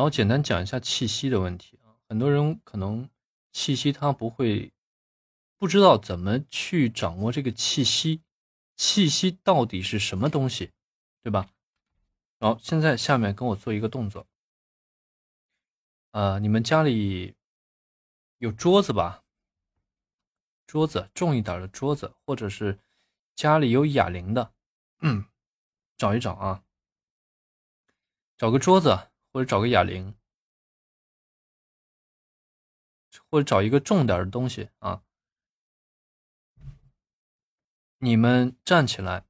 然后简单讲一下气息的问题啊，很多人可能气息他不会，不知道怎么去掌握这个气息，气息到底是什么东西，对吧？好，现在下面跟我做一个动作，呃，你们家里有桌子吧？桌子重一点的桌子，或者是家里有哑铃的，嗯，找一找啊，找个桌子。或者找个哑铃，或者找一个重点的东西啊。你们站起来，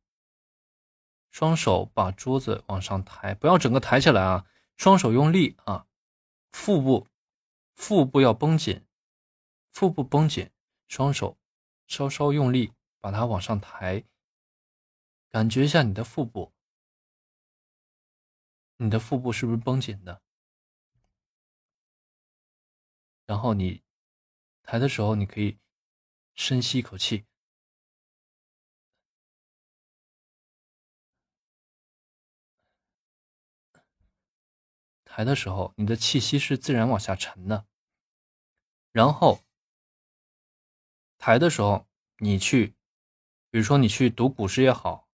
双手把桌子往上抬，不要整个抬起来啊，双手用力啊，腹部腹部要绷紧，腹部绷紧，双手稍稍用力把它往上抬，感觉一下你的腹部。你的腹部是不是绷紧的？然后你抬的时候，你可以深吸一口气。抬的时候，你的气息是自然往下沉的。然后抬的时候，你去，比如说你去读古诗也好，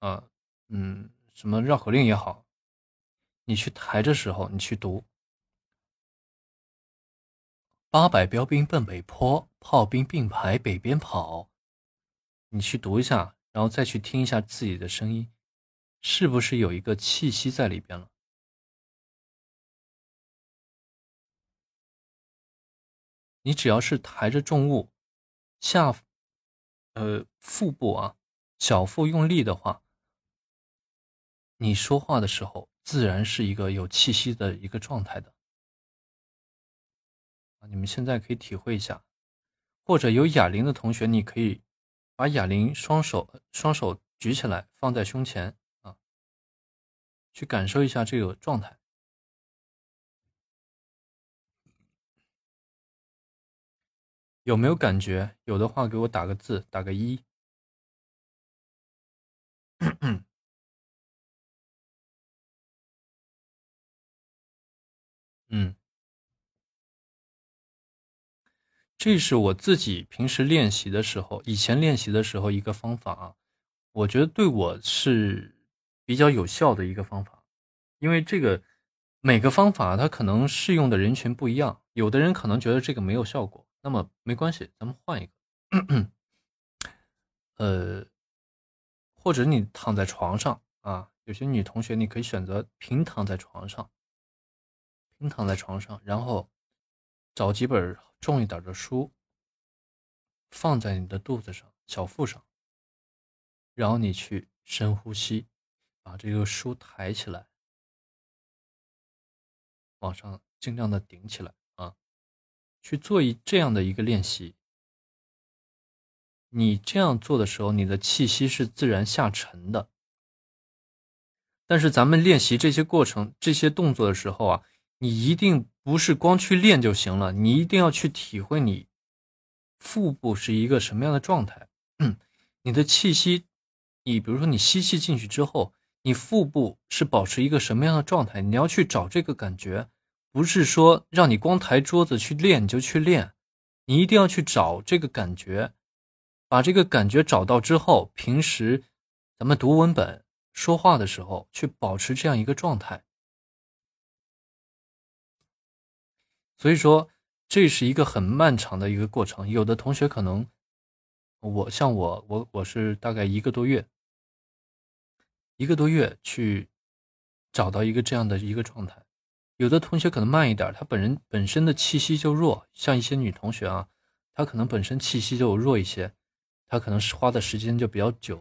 呃，嗯，什么绕口令也好。你去抬的时候，你去读“八百标兵奔北坡，炮兵并排北边跑”。你去读一下，然后再去听一下自己的声音，是不是有一个气息在里边了？你只要是抬着重物，下，呃，腹部啊，小腹用力的话，你说话的时候。自然是一个有气息的一个状态的！你们现在可以体会一下，或者有哑铃的同学，你可以把哑铃双手双手举起来放在胸前啊，去感受一下这个状态。有没有感觉？有的话给我打个字，打个一。嗯，这是我自己平时练习的时候，以前练习的时候一个方法啊，我觉得对我是比较有效的一个方法，因为这个每个方法它可能适用的人群不一样，有的人可能觉得这个没有效果，那么没关系，咱们换一个，呃，或者你躺在床上啊，有些女同学你可以选择平躺在床上。平躺在床上，然后找几本重一点的书，放在你的肚子上、小腹上，然后你去深呼吸，把这个书抬起来，往上尽量的顶起来啊，去做一这样的一个练习。你这样做的时候，你的气息是自然下沉的。但是咱们练习这些过程、这些动作的时候啊。你一定不是光去练就行了，你一定要去体会你腹部是一个什么样的状态。你的气息，你比如说你吸气进去之后，你腹部是保持一个什么样的状态？你要去找这个感觉，不是说让你光抬桌子去练你就去练，你一定要去找这个感觉，把这个感觉找到之后，平时咱们读文本、说话的时候去保持这样一个状态。所以说，这是一个很漫长的一个过程。有的同学可能，我像我，我我是大概一个多月，一个多月去找到一个这样的一个状态。有的同学可能慢一点，他本人本身的气息就弱，像一些女同学啊，她可能本身气息就弱一些，她可能是花的时间就比较久，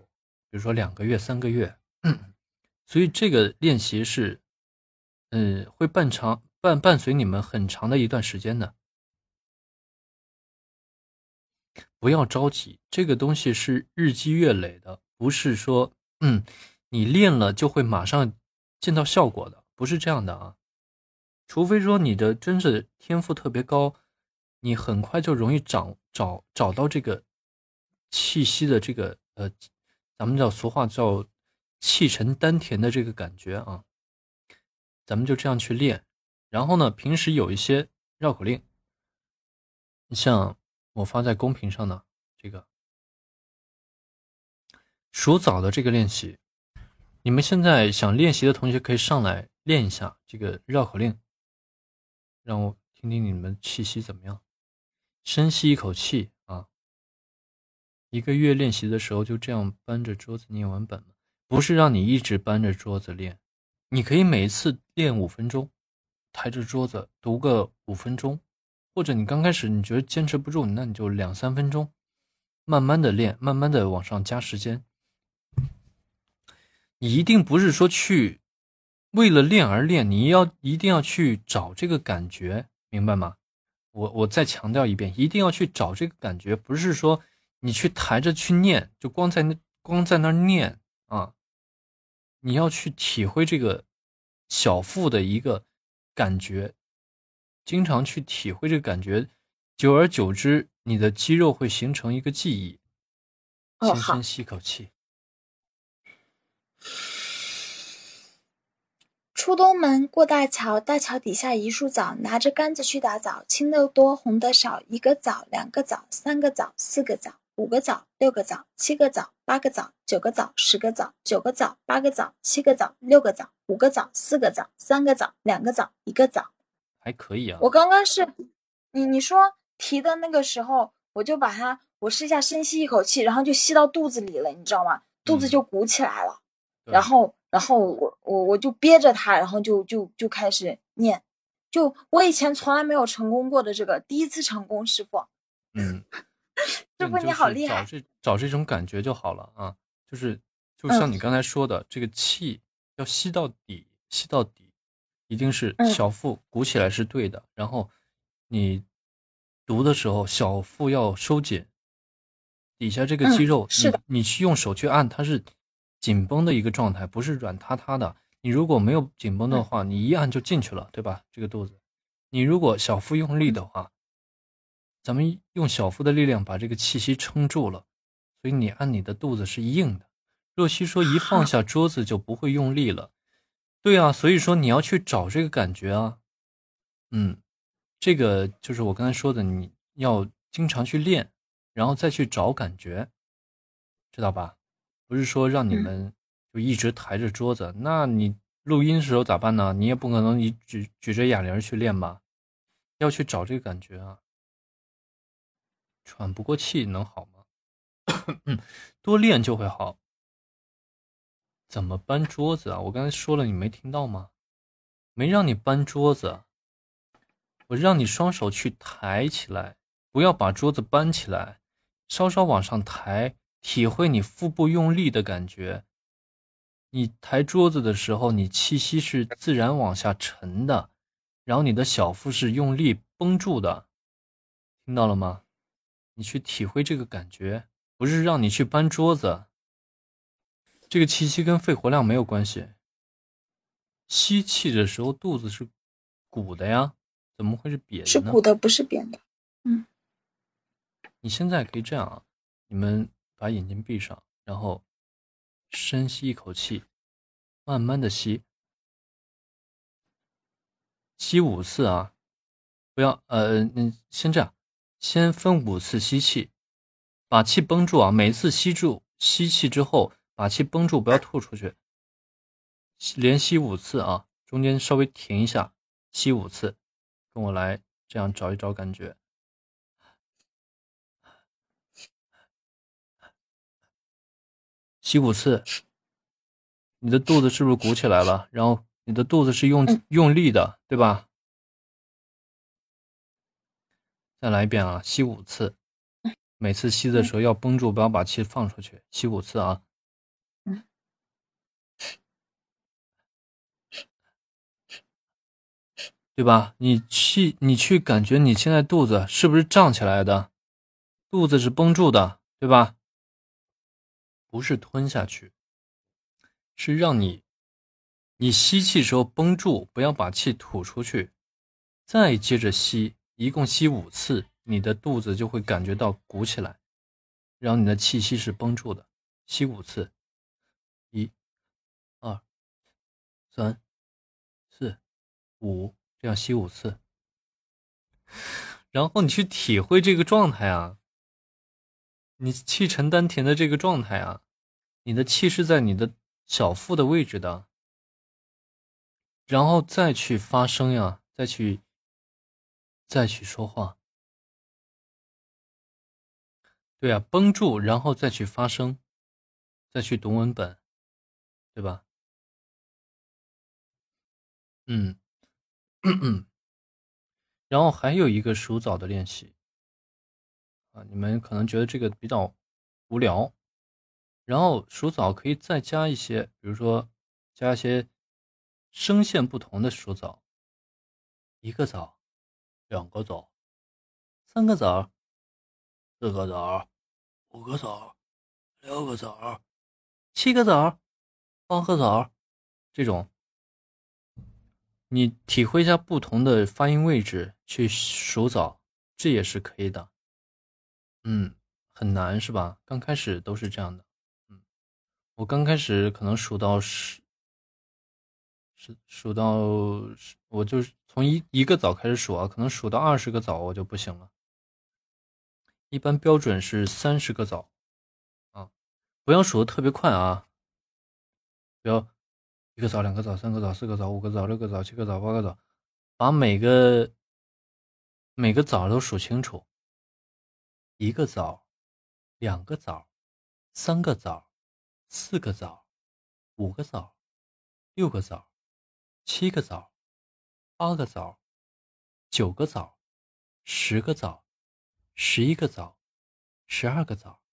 比如说两个月、三个月。所以这个练习是，嗯，会半长。伴伴随你们很长的一段时间的，不要着急，这个东西是日积月累的，不是说，嗯，你练了就会马上见到效果的，不是这样的啊。除非说你的真是天赋特别高，你很快就容易找找找到这个气息的这个呃，咱们叫俗话叫气沉丹田的这个感觉啊，咱们就这样去练。然后呢，平时有一些绕口令，像我发在公屏上的这个数枣的这个练习，你们现在想练习的同学可以上来练一下这个绕口令，让我听听你们气息怎么样。深吸一口气啊！一个月练习的时候就这样搬着桌子念完本？不是让你一直搬着桌子练，你可以每一次练五分钟，抬着桌子读个五分钟，或者你刚开始你觉得坚持不住，那你就两三分钟，慢慢的练，慢慢的往上加时间。你一定不是说去为了练而练，你要一定要去找这个感觉，明白吗？我我再强调一遍，一定要去找这个感觉，不是说你去抬着去念，就光在那光在那念啊，你要去体会这个小腹的一个感觉，经常去体会这个感觉，久而久之，你的肌肉会形成一个记忆。哦，深吸口气。出东门，过大桥，大桥底下一树枣，拿着杆子去打枣，青的多，红的少，一个枣，两个枣，三个枣，四个枣，五个枣，六个枣，七个枣，八个枣，九个枣，十个枣，九个枣，八个枣，七个枣，六个枣，五个枣，四个枣，三个枣，两个枣，一个枣，还可以啊。我刚刚是，你你说提的那个时候，我就把它，我试一下深吸一口气，然后就吸到肚子里了，你知道吗？肚子就鼓起来了，然后。然后我我我就憋着它，然后就就就开始念，就我以前从来没有成功过的这个第一次成功，师傅。嗯，师傅你好厉害。找这找这种感觉就好了啊，就是就像你刚才说的，这个气要吸到底，吸到底，一定是小腹鼓起来是对的。然后你读的时候，小腹要收紧，底下这个肌肉，是的，你去用手去按，它是。紧绷的一个状态，不是软塌塌的。你如果没有紧绷的话，你一按就进去了，对吧？这个肚子，你如果小腹用力的话，咱们用小腹的力量把这个气息撑住了，所以你按你的肚子是硬的。若曦说一放 下桌子就不会用力了，对啊，所以说你要去找这个感觉啊，嗯，这个就是我刚才说的，你要经常去练，然后再去找感觉，知道吧？不是说让你们就一直抬着桌子，那你录音的时候咋办呢？你也不可能你举举着哑铃去练吧？要去找这个感觉啊！喘不过气能好吗？多练就会好。怎么搬桌子啊？我刚才说了，你没听到吗？没让你搬桌子，我让你双手去抬起来，不要把桌子搬起来，稍稍往上抬。体会你腹部用力的感觉。你抬桌子的时候，你气息是自然往下沉的，然后你的小腹是用力绷住的，听到了吗？你去体会这个感觉，不是让你去搬桌子。这个气息跟肺活量没有关系。吸气的时候肚子是鼓的呀，怎么会是瘪的？是鼓的，不是扁的。嗯。你现在可以这样啊，你们。把眼睛闭上，然后深吸一口气，慢慢的吸，吸五次啊！不要呃，嗯，先这样，先分五次吸气，把气绷住啊！每次吸住吸气之后，把气绷住，不要吐出去。连吸五次啊，中间稍微停一下，吸五次，跟我来，这样找一找感觉。吸五次，你的肚子是不是鼓起来了？然后你的肚子是用用力的，对吧？再来一遍啊！吸五次，每次吸的时候要绷住，不要把气放出去。吸五次啊！对吧？你去，你去感觉你现在肚子是不是胀起来的？肚子是绷住的，对吧？不是吞下去，是让你，你吸气时候绷住，不要把气吐出去，再接着吸，一共吸五次，你的肚子就会感觉到鼓起来，然后你的气息是绷住的，吸五次，一、二、三、四、五，这样吸五次，然后你去体会这个状态啊，你气沉丹田的这个状态啊，你的气是在你的小腹的位置的，然后再去发声呀，再去再去说话。对啊，绷住，然后再去发声，再去读文本，对吧？嗯，然后还有一个数枣的练习啊，你们可能觉得这个比较无聊，然后数枣可以再加一些，比如说加一些声线不同的数枣，一个枣，两个枣，三个枣，四个枣。五个枣，六个枣，七个枣，八个枣，这种，你体会一下不同的发音位置去数枣，这也是可以的。嗯，很难是吧？刚开始都是这样的。嗯，我刚开始可能数到十，是数到我就是从一一个枣开始数啊，可能数到二十个枣我就不行了。一般标准是三十个枣，啊，不要数的特别快啊，不要一个枣、两个枣、三个枣、四个枣、五个枣、六个枣、七个枣、八个枣，把每个每个枣都数清楚。一个枣，两个枣，三个枣，四个枣，五个枣，六个枣，七个枣，八个枣，九个枣，十个枣。十一个枣，十二个枣，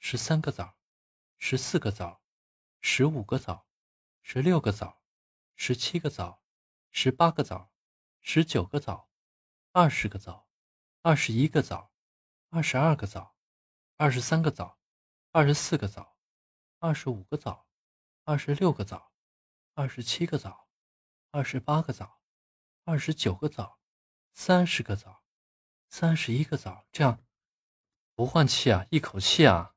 十三个枣，十四个枣，十五个枣，十六个枣，十七个枣，十八个枣，十九个枣，二十个枣，二十一个枣，二十二个枣，二十三个枣，二十四个枣，二十五个枣，二十六个枣，二十七个枣，二十八个枣，二十九个枣，三十个枣。三十一个枣，这样不换气啊，一口气啊。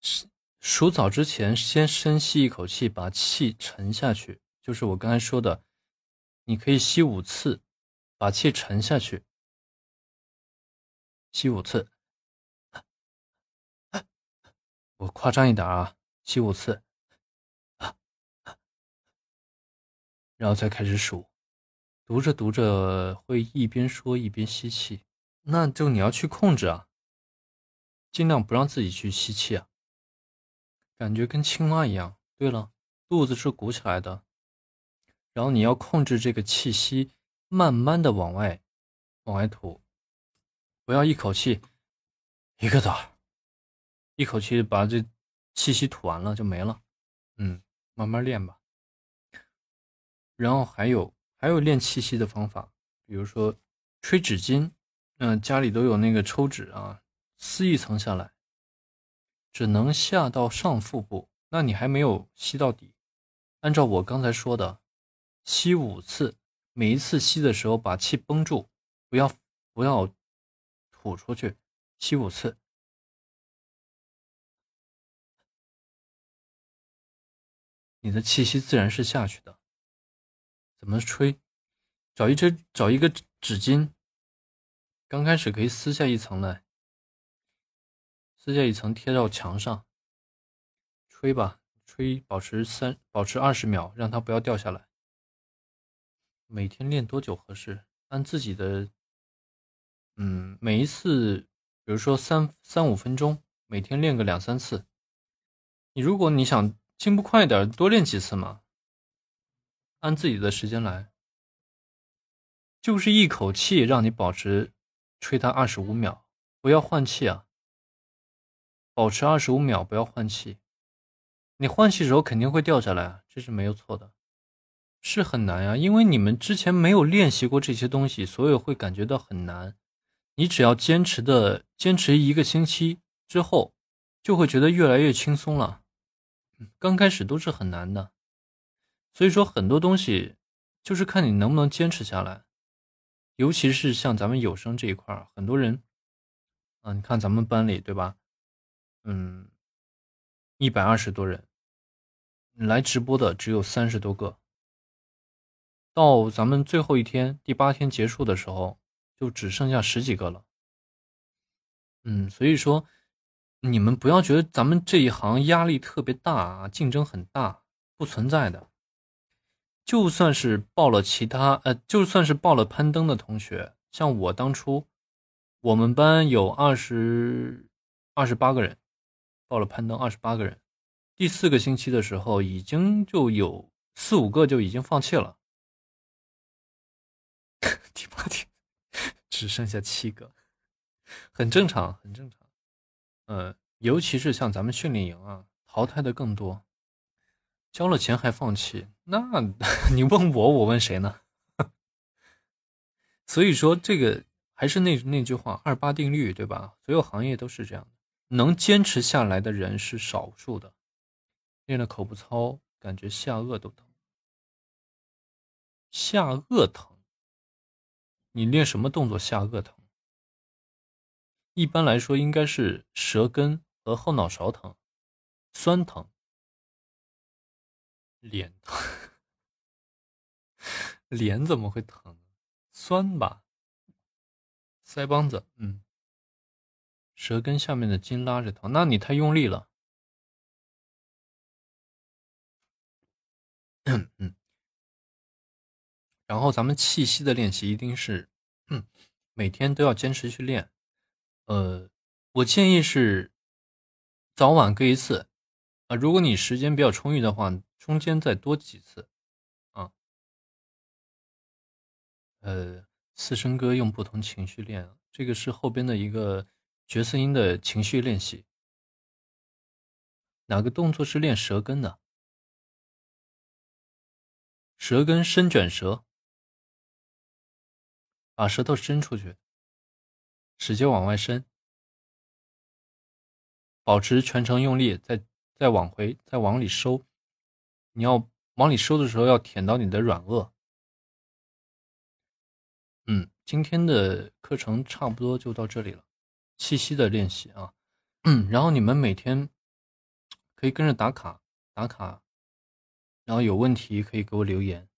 数数枣之前，先深吸一口气，把气沉下去。就是我刚才说的，你可以吸五次，把气沉下去，吸五次。我夸张一点啊，吸五次，然后再开始数。读着读着会一边说一边吸气，那就你要去控制啊，尽量不让自己去吸气啊，感觉跟青蛙一样。对了，肚子是鼓起来的，然后你要控制这个气息，慢慢的往外往外吐，不要一口气一个枣，一口气把这气息吐完了就没了。嗯，慢慢练吧。然后还有。还有练气息的方法，比如说吹纸巾，嗯，家里都有那个抽纸啊，撕一层下来，只能下到上腹部，那你还没有吸到底。按照我刚才说的，吸五次，每一次吸的时候把气绷住，不要不要吐出去，吸五次，你的气息自然是下去的。怎么吹？找一支，找一个纸巾。刚开始可以撕下一层来，撕下一层贴到墙上，吹吧，吹，保持三，保持二十秒，让它不要掉下来。每天练多久合适？按自己的，嗯，每一次，比如说三三五分钟，每天练个两三次。你如果你想进步快一点，多练几次嘛。按自己的时间来，就是一口气让你保持吹它二十五秒，不要换气啊！保持二十五秒，不要换气。你换气时候肯定会掉下来，这是没有错的，是很难呀，因为你们之前没有练习过这些东西，所以会感觉到很难。你只要坚持的坚持一个星期之后，就会觉得越来越轻松了。刚开始都是很难的。所以说很多东西就是看你能不能坚持下来，尤其是像咱们有声这一块儿，很多人啊，你看咱们班里对吧？嗯，一百二十多人来直播的只有三十多个，到咱们最后一天第八天结束的时候，就只剩下十几个了。嗯，所以说你们不要觉得咱们这一行压力特别大啊，竞争很大，不存在的。就算是报了其他，呃，就算是报了攀登的同学，像我当初，我们班有二十二十八个人报了攀登，二十八个人，第四个星期的时候，已经就有四五个就已经放弃了，第八天只剩下七个，很正常，很正常，嗯，尤其是像咱们训练营啊，淘汰的更多。交了钱还放弃？那 你问我，我问谁呢？所以说，这个还是那那句话，二八定律，对吧？所有行业都是这样的，能坚持下来的人是少数的。练了口部操，感觉下颚都疼，下颚疼。你练什么动作下颚疼？一般来说，应该是舌根和后脑勺疼，酸疼。脸疼，脸怎么会疼？酸吧？腮帮子，嗯，舌根下面的筋拉着疼，那你太用力了。嗯，然后咱们气息的练习一定是，每天都要坚持去练。呃，我建议是早晚各一次啊，如果你时间比较充裕的话。中间再多几次，啊，呃，四声歌用不同情绪练，这个是后边的一个角色音的情绪练习。哪个动作是练舌根的？舌根伸卷舌，把舌头伸出去，使劲往外伸，保持全程用力，再再往回，再往里收。你要往里收的时候，要舔到你的软腭。嗯，今天的课程差不多就到这里了，气息的练习啊。嗯，然后你们每天可以跟着打卡打卡，然后有问题可以给我留言。